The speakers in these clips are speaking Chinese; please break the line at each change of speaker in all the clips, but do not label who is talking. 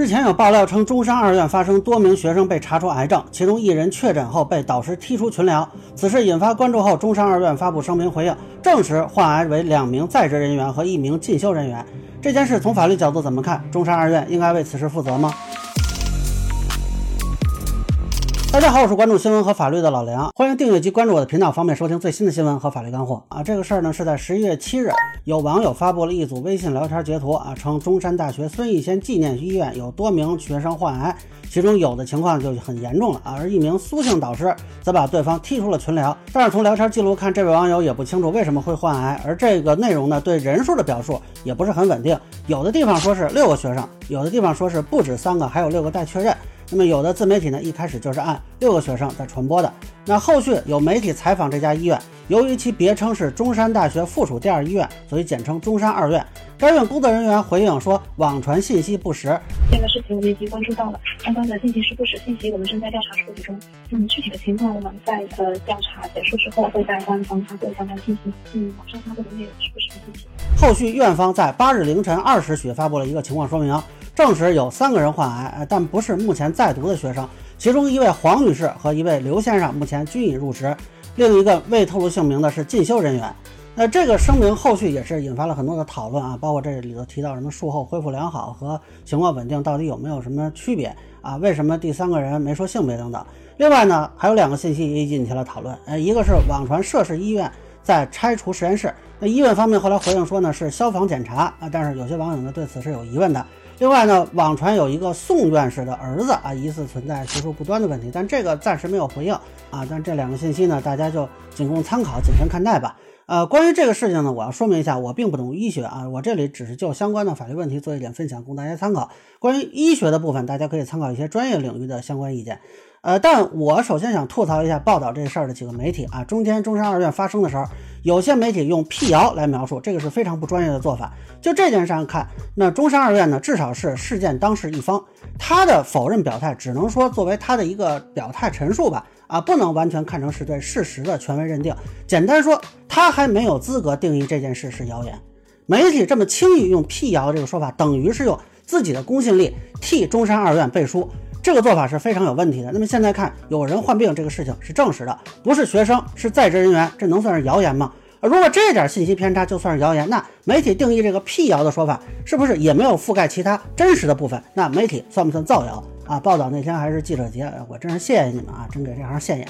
之前有爆料称，中山二院发生多名学生被查出癌症，其中一人确诊后被导师踢出群聊。此事引发关注后，中山二院发布声明回应，证实患癌为两名在职人员和一名进修人员。这件事从法律角度怎么看？中山二院应该为此事负责吗？大家好，我是关注新闻和法律的老梁，欢迎订阅及关注我的频道，方便收听最新的新闻和法律干货啊。这个事儿呢是在十一月七日，有网友发布了一组微信聊天截图啊，称中山大学孙逸仙纪念医院有多名学生患癌，其中有的情况就很严重了啊，而一名苏姓导师则把对方踢出了群聊。但是从聊天记录看，这位网友也不清楚为什么会患癌，而这个内容呢对人数的表述也不是很稳定，有的地方说是六个学生，有的地方说是不止三个，还有六个待确认。那么有的自媒体呢，一开始就是按六个学生在传播的。那后续有媒体采访这家医院，由于其别称是中山大学附属第二医院，所以简称中山二院。该院工作人员回应说，网传信息不实。
这个事情我们已经关注到了，相关的信息是不实信息，我们正在调查处理中。嗯，具体的情况我们在呃调查结束之后，会在官方发布相关信息。嗯，网上发布的内容是不实的信息。
后续院方在八日凌晨二时许发布了一个情况说明。证实有三个人患癌，但不是目前在读的学生。其中一位黄女士和一位刘先生目前均已入职，另一个未透露姓名的是进修人员。那这个声明后续也是引发了很多的讨论啊，包括这里头提到什么术后恢复良好和情况稳定到底有没有什么区别啊？为什么第三个人没说性别等等？另外呢，还有两个信息也引起了讨论，呃，一个是网传涉事医院在拆除实验室，那医院方面后来回应说呢是消防检查啊，但是有些网友呢对此是有疑问的。另外呢，网传有一个宋院士的儿子啊，疑似存在学术不端的问题，但这个暂时没有回应啊。但这两个信息呢，大家就仅供参考，谨慎看待吧。呃，关于这个事情呢，我要说明一下，我并不懂医学啊，我这里只是就相关的法律问题做一点分享，供大家参考。关于医学的部分，大家可以参考一些专业领域的相关意见。呃，但我首先想吐槽一下报道这事儿的几个媒体啊。中间中山二院发生的时候，有些媒体用辟谣来描述，这个是非常不专业的做法。就这件事上看，那中山二院呢，至少是事件当事一方，他的否认表态只能说作为他的一个表态陈述吧，啊，不能完全看成是对事实的权威认定。简单说，他还没有资格定义这件事是谣言。媒体这么轻易用辟谣这个说法，等于是用自己的公信力替中山二院背书。这个做法是非常有问题的。那么现在看，有人患病这个事情是证实的，不是学生，是在职人员，这能算是谣言吗？如果这点信息偏差就算是谣言，那媒体定义这个辟谣的说法，是不是也没有覆盖其他真实的部分？那媒体算不算造谣啊？报道那天还是记者节，我真是谢谢你们啊，真给这行现眼。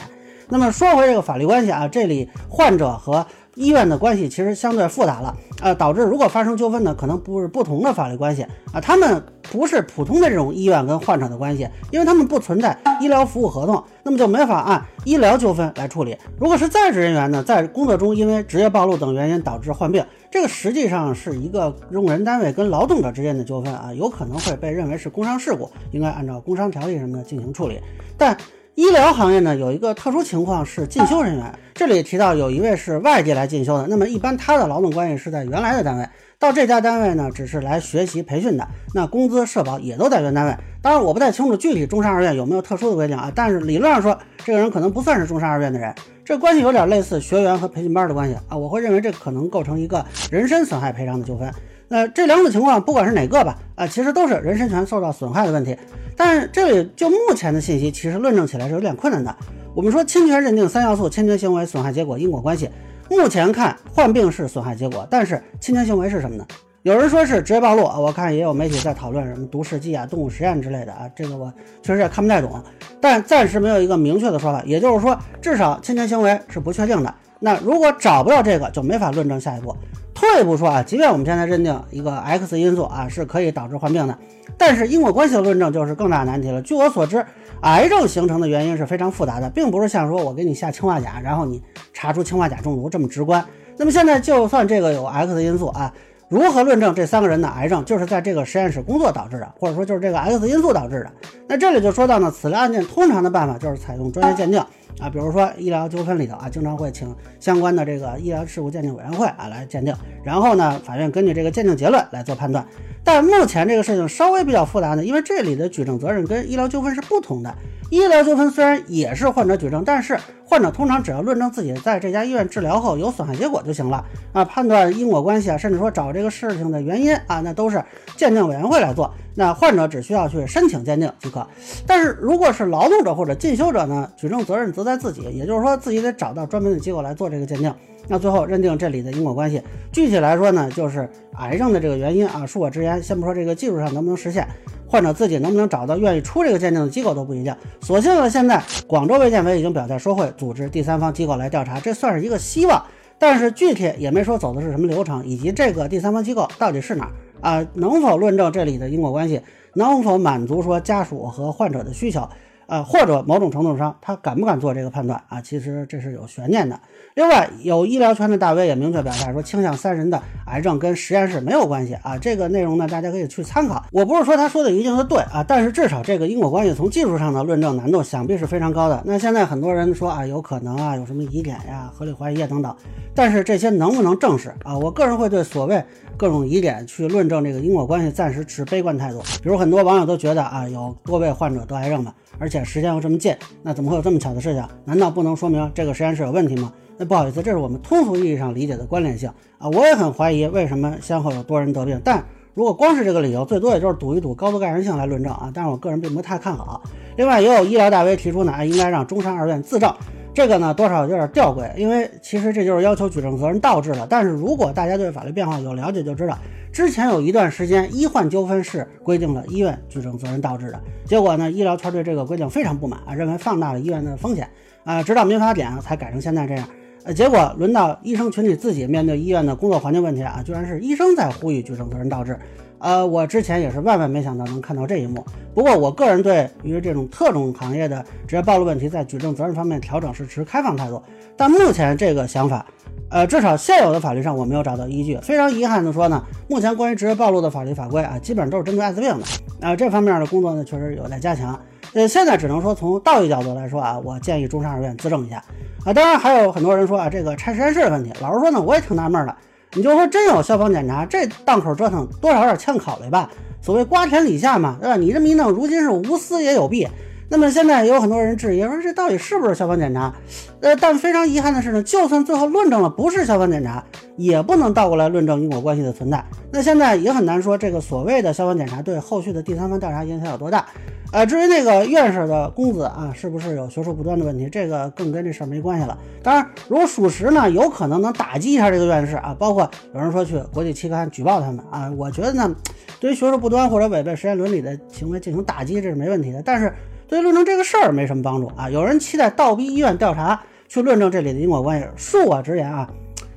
那么说回这个法律关系啊，这里患者和医院的关系其实相对复杂了，呃，导致如果发生纠纷呢，可能不是不同的法律关系啊，他们不是普通的这种医院跟患者的关系，因为他们不存在医疗服务合同，那么就没法按医疗纠纷来处理。如果是在职人员呢，在工作中因为职业暴露等原因导致患病，这个实际上是一个用人单位跟劳动者之间的纠纷啊，有可能会被认为是工伤事故，应该按照工伤条例什么的进行处理，但。医疗行业呢有一个特殊情况是进修人员，这里提到有一位是外地来进修的，那么一般他的劳动关系是在原来的单位，到这家单位呢只是来学习培训的，那工资社保也都在原单位。当然我不太清楚具体中山二院有没有特殊的规定啊，但是理论上说这个人可能不算是中山二院的人，这关系有点类似学员和培训班的关系啊，我会认为这可能构成一个人身损害赔偿的纠纷。那这两种情况不管是哪个吧，啊其实都是人身权受到损害的问题。但这里就目前的信息，其实论证起来是有点困难的。我们说侵权认定三要素：侵权行为、损害结果、因果关系。目前看患病是损害结果，但是侵权行为是什么呢？有人说是职业暴露啊，我看也有媒体在讨论什么毒试剂啊、动物实验之类的啊，这个我确实也看不太懂。但暂时没有一个明确的说法，也就是说，至少侵权行为是不确定的。那如果找不到这个，就没法论证下一步。退一步说啊，即便我们现在认定一个 X 因素啊是可以导致患病的，但是因果关系的论证就是更大难题了。据我所知，癌症形成的原因是非常复杂的，并不是像说我给你下氰化钾，然后你查出氰化钾中毒这么直观。那么现在就算这个有 X 因素啊，如何论证这三个人的癌症就是在这个实验室工作导致的，或者说就是这个 X 因素导致的？那这里就说到呢，此类案件通常的办法就是采用专业鉴定。啊，比如说医疗纠纷里头啊，经常会请相关的这个医疗事故鉴定委员会啊来鉴定，然后呢，法院根据这个鉴定结论来做判断。但目前这个事情稍微比较复杂呢，因为这里的举证责任跟医疗纠纷是不同的。医疗纠纷虽然也是患者举证，但是患者通常只要论证自己在这家医院治疗后有损害结果就行了啊，判断因果关系啊，甚至说找这个事情的原因啊，那都是鉴定委员会来做。那患者只需要去申请鉴定即可。但是如果是劳动者或者进修者呢，举证责任则在自己，也就是说自己得找到专门的机构来做这个鉴定。那最后认定这里的因果关系，具体来说呢，就是癌症的这个原因啊。恕我直言，先不说这个技术上能不能实现，患者自己能不能找到愿意出这个鉴定的机构都不一定。所幸呢，现在广州卫健委已经表态说会组织第三方机构来调查，这算是一个希望。但是具体也没说走的是什么流程，以及这个第三方机构到底是哪儿啊？能否论证这里的因果关系？能否满足说家属和患者的需求？呃，或者某种程度上，他敢不敢做这个判断啊？其实这是有悬念的。另外，有医疗圈的大 V 也明确表态说，倾向三人的癌症跟实验室没有关系啊。这个内容呢，大家可以去参考。我不是说他说的一定是对啊，但是至少这个因果关系从技术上的论证难度想必是非常高的。那现在很多人说啊，有可能啊，有什么疑点呀、合理怀疑啊等等，但是这些能不能证实啊？我个人会对所谓各种疑点去论证这个因果关系暂时持悲观态度。比如很多网友都觉得啊，有多位患者得癌症嘛。而且时间又这么近，那怎么会有这么巧的事情？难道不能说明这个实验室有问题吗？那不好意思，这是我们通俗意义上理解的关联性啊。我也很怀疑为什么先后有多人得病，但如果光是这个理由，最多也就是赌一赌高度概然性来论证啊。但是我个人并不太看好。另外，也有医疗大 V 提出呢，应该让中山二院自证。这个呢，多少有点吊诡，因为其实这就是要求举证责任倒置了。但是如果大家对法律变化有了解，就知道之前有一段时间医患纠纷是规定了医院举证责任倒置的，结果呢，医疗圈对这个规定非常不满啊，认为放大了医院的风险啊，直到民法典才改成现在这样。呃，结果轮到医生群体自己面对医院的工作环境问题啊，居然是医生在呼吁举证责任倒置。呃，我之前也是万万没想到能看到这一幕。不过，我个人对于这种特种行业的职业暴露问题在举证责任方面调整是持开放态度。但目前这个想法，呃，至少现有的法律上我没有找到依据。非常遗憾的说呢，目前关于职业暴露的法律法规啊，基本上都是针对艾滋病的。啊，这方面的工作呢，确实有待加强。呃，现在只能说从道义角度来说啊，我建议中山二院自证一下。啊，当然还有很多人说啊，这个拆实验室的问题，老实说呢，我也挺纳闷的。你就说真有消防检查，这档口折腾多少有点欠考虑吧？所谓瓜田李下嘛，对吧？你这么一弄，如今是无私也有弊。那么现在有很多人质疑说，这到底是不是消防检查？呃，但非常遗憾的是呢，就算最后论证了不是消防检查，也不能倒过来论证因果关系的存在。那现在也很难说这个所谓的消防检查对后续的第三方调查影响有多大。呃，至于那个院士的公子啊，是不是有学术不端的问题，这个更跟这事儿没关系了。当然，如果属实呢，有可能能打击一下这个院士啊，包括有人说去国际期刊举报他们啊。我觉得呢，对于学术不端或者违背实验伦理的行为进行打击，这是没问题的。但是对论证这个事儿没什么帮助啊。有人期待倒逼医院调查去论证这里的因果关系，恕我直言啊，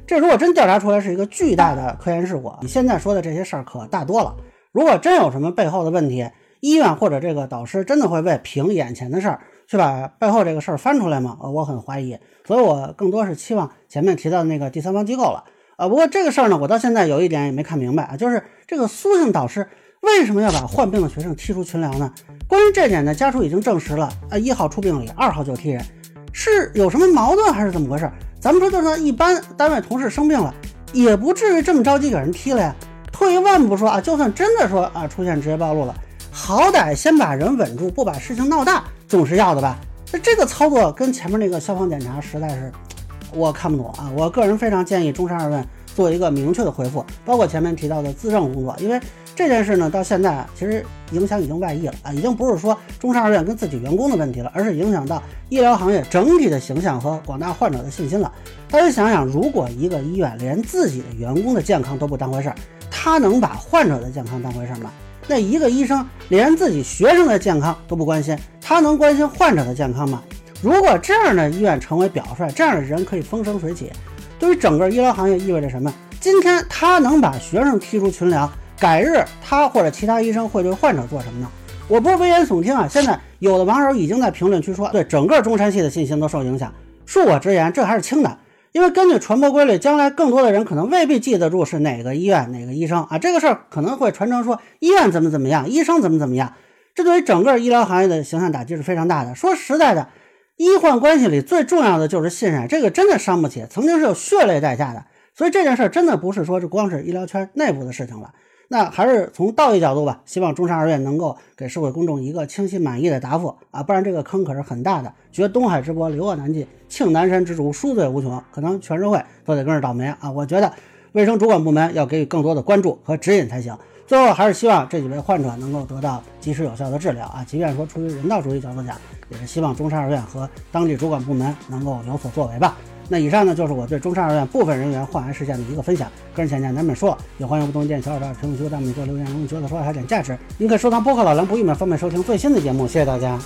这如果真调查出来是一个巨大的科研事故，你现在说的这些事儿可大多了。如果真有什么背后的问题，医院或者这个导师真的会为凭眼前的事儿去把背后这个事儿翻出来吗？呃，我很怀疑，所以我更多是期望前面提到的那个第三方机构了。呃，不过这个事儿呢，我到现在有一点也没看明白啊，就是这个苏姓导师为什么要把患病的学生踢出群聊呢？关于这点呢，家属已经证实了，呃，一号出病理，二号就踢人，是有什么矛盾还是怎么回事？咱们说，就算一般单位同事生病了，也不至于这么着急给人踢了呀。退一万步说啊，就算真的说啊出现职业暴露了。好歹先把人稳住，不把事情闹大，总是要的吧？那这个操作跟前面那个消防检查实在是我看不懂啊！我个人非常建议中山二院做一个明确的回复，包括前面提到的自证工作，因为这件事呢，到现在啊其实影响已经外溢了啊，已经不是说中山二院跟自己员工的问题了，而是影响到医疗行业整体的形象和广大患者的信心了。大家想想，如果一个医院连自己的员工的健康都不当回事儿，他能把患者的健康当回事儿吗？那一个医生连自己学生的健康都不关心，他能关心患者的健康吗？如果这样的医院成为表率，这样的人可以风生水起，对于整个医疗行业意味着什么？今天他能把学生踢出群聊，改日他或者其他医生会对患者做什么呢？我不是危言耸听啊，现在有的网友已经在评论区说，对整个中山系的信心都受影响。恕我直言，这还是轻的。因为根据传播规律，将来更多的人可能未必记得住是哪个医院哪个医生啊，这个事儿可能会传承说医院怎么怎么样，医生怎么怎么样，这对于整个医疗行业的形象打击是非常大的。说实在的，医患关系里最重要的就是信任，这个真的伤不起，曾经是有血泪代价的。所以这件事真的不是说这光是医疗圈内部的事情了。那还是从道义角度吧，希望中山二院能够给社会公众一个清晰满意的答复啊，不然这个坑可是很大的。绝东海之波，流恶难尽，庆南山之主，赎罪无穷，可能全社会都得跟着倒霉啊！我觉得卫生主管部门要给予更多的关注和指引才行。最后还是希望这几位患者能够得到及时有效的治疗啊！即便说出于人道主义角度讲，也是希望中山二院和当地主管部门能够有所作为吧。那以上呢就是我对中山二院部分人员患癌事件的一个分享，个人浅见难免说，也欢迎不同意见小伙伴评论区弹幕里做留言，如果觉得说还有点价值，您可以收藏播客老梁不郁闷，方便收听最新的节目。谢谢大家。